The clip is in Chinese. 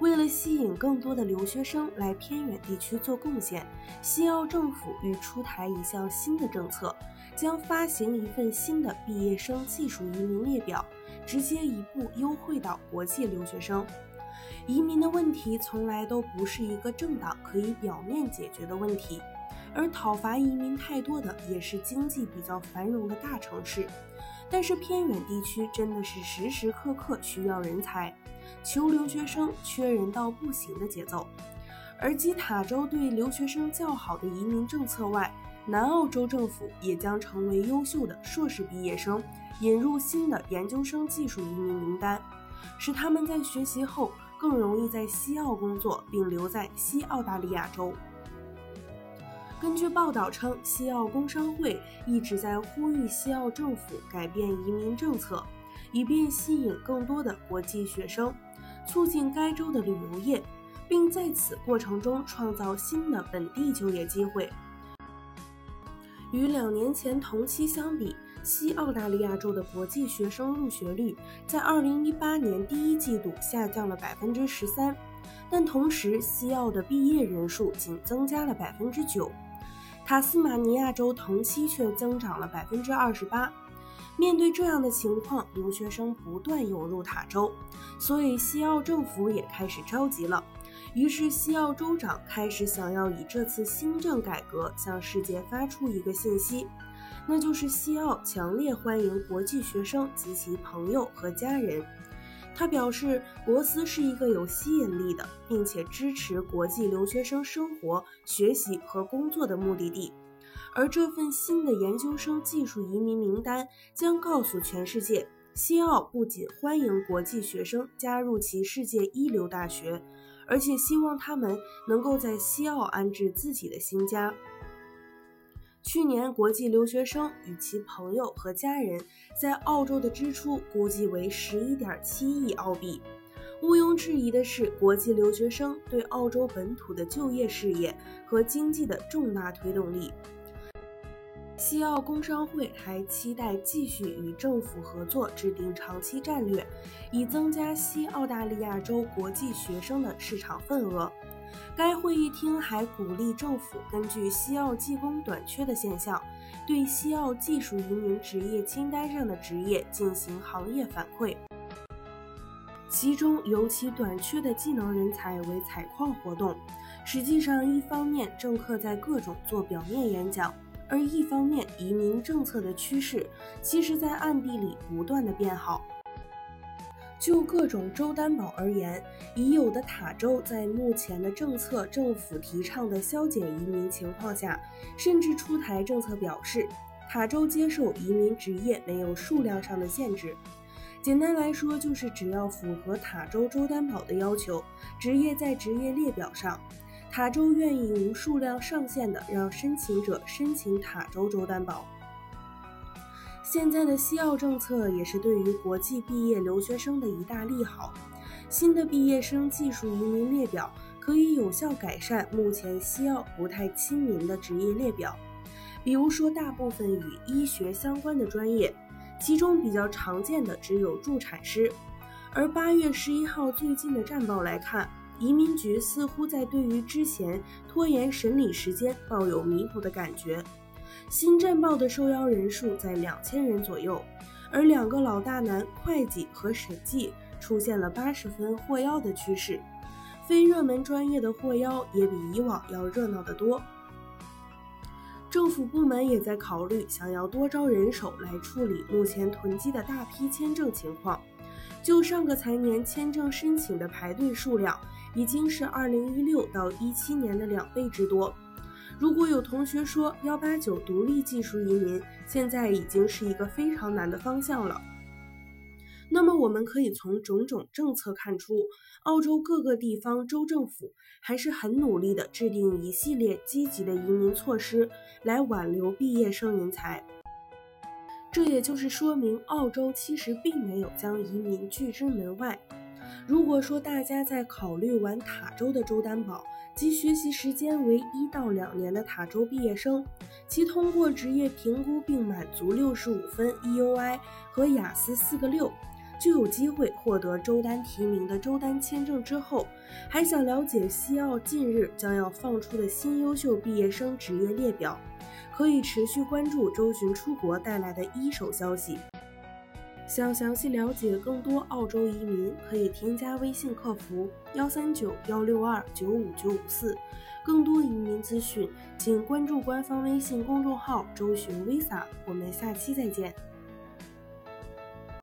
为了吸引更多的留学生来偏远地区做贡献，西澳政府欲出台一项新的政策，将发行一份新的毕业生技术移民列表，直接一步优惠到国际留学生。移民的问题从来都不是一个政党可以表面解决的问题，而讨伐移民太多的也是经济比较繁荣的大城市。但是偏远地区真的是时时刻刻需要人才。求留学生缺人到不行的节奏，而继塔州对留学生较好的移民政策外，南澳洲政府也将成为优秀的硕士毕业生引入新的研究生技术移民名单，使他们在学习后更容易在西澳工作并留在西澳大利亚州。根据报道称，西澳工商会一直在呼吁西澳政府改变移民政策，以便吸引更多的国际学生。促进该州的旅游业，并在此过程中创造新的本地就业机会。与两年前同期相比，西澳大利亚州的国际学生入学率在2018年第一季度下降了13%，但同时西澳的毕业人数仅增加了百分之九。塔斯马尼亚州同期却增长了百分之二十八。面对这样的情况，留学生不断涌入塔州，所以西澳政府也开始着急了。于是，西澳州长开始想要以这次新政改革向世界发出一个信息，那就是西澳强烈欢迎国际学生及其朋友和家人。他表示，博斯是一个有吸引力的，并且支持国际留学生生活、学习和工作的目的地。而这份新的研究生技术移民名单将告诉全世界，西澳不仅欢迎国际学生加入其世界一流大学，而且希望他们能够在西澳安置自己的新家。去年，国际留学生与其朋友和家人在澳洲的支出估计为十一点七亿澳币。毋庸置疑的是，国际留学生对澳洲本土的就业事业和经济的重大推动力。西澳工商会还期待继续与政府合作，制定长期战略，以增加西澳大利亚州国际学生的市场份额。该会议厅还鼓励政府根据西澳技工短缺的现象，对西澳技术移民职业清单上的职业进行行业反馈。其中尤其短缺的技能人才为采矿活动。实际上，一方面政客在各种做表面演讲。而一方面，移民政策的趋势其实在暗地里不断的变好。就各种州担保而言，已有的塔州在目前的政策政府提倡的削减移民情况下，甚至出台政策表示，塔州接受移民职业没有数量上的限制。简单来说，就是只要符合塔州州担保的要求，职业在职业列表上。塔州愿意无数量上限的让申请者申请塔州州担保。现在的西澳政策也是对于国际毕业留学生的一大利好。新的毕业生技术移民列表可以有效改善目前西澳不太亲民的职业列表，比如说大部分与医学相关的专业，其中比较常见的只有助产师。而八月十一号最近的战报来看。移民局似乎在对于之前拖延审理时间抱有弥补的感觉。新战报的受邀人数在两千人左右，而两个老大难会计和审计出现了八十分获邀的趋势，非热门专业的获邀也比以往要热闹得多。政府部门也在考虑想要多招人手来处理目前囤积的大批签证情况。就上个财年签证申请的排队数量。已经是二零一六到一七年的两倍之多。如果有同学说幺八九独立技术移民现在已经是一个非常难的方向了，那么我们可以从种种政策看出，澳洲各个地方州政府还是很努力的制定一系列积极的移民措施，来挽留毕业生人才。这也就是说明，澳洲其实并没有将移民拒之门外。如果说大家在考虑完塔州的州担保及学习时间为一到两年的塔州毕业生，其通过职业评估并满足六十五分 EUI 和雅思四个六，就有机会获得州单提名的州单签证之后，还想了解西澳近日将要放出的新优秀毕业生职业列表。可以持续关注周巡出国带来的一手消息。想详细了解更多澳洲移民，可以添加微信客服幺三九幺六二九五九五四。更多移民资讯，请关注官方微信公众号“周寻 Visa”。我们下期再见。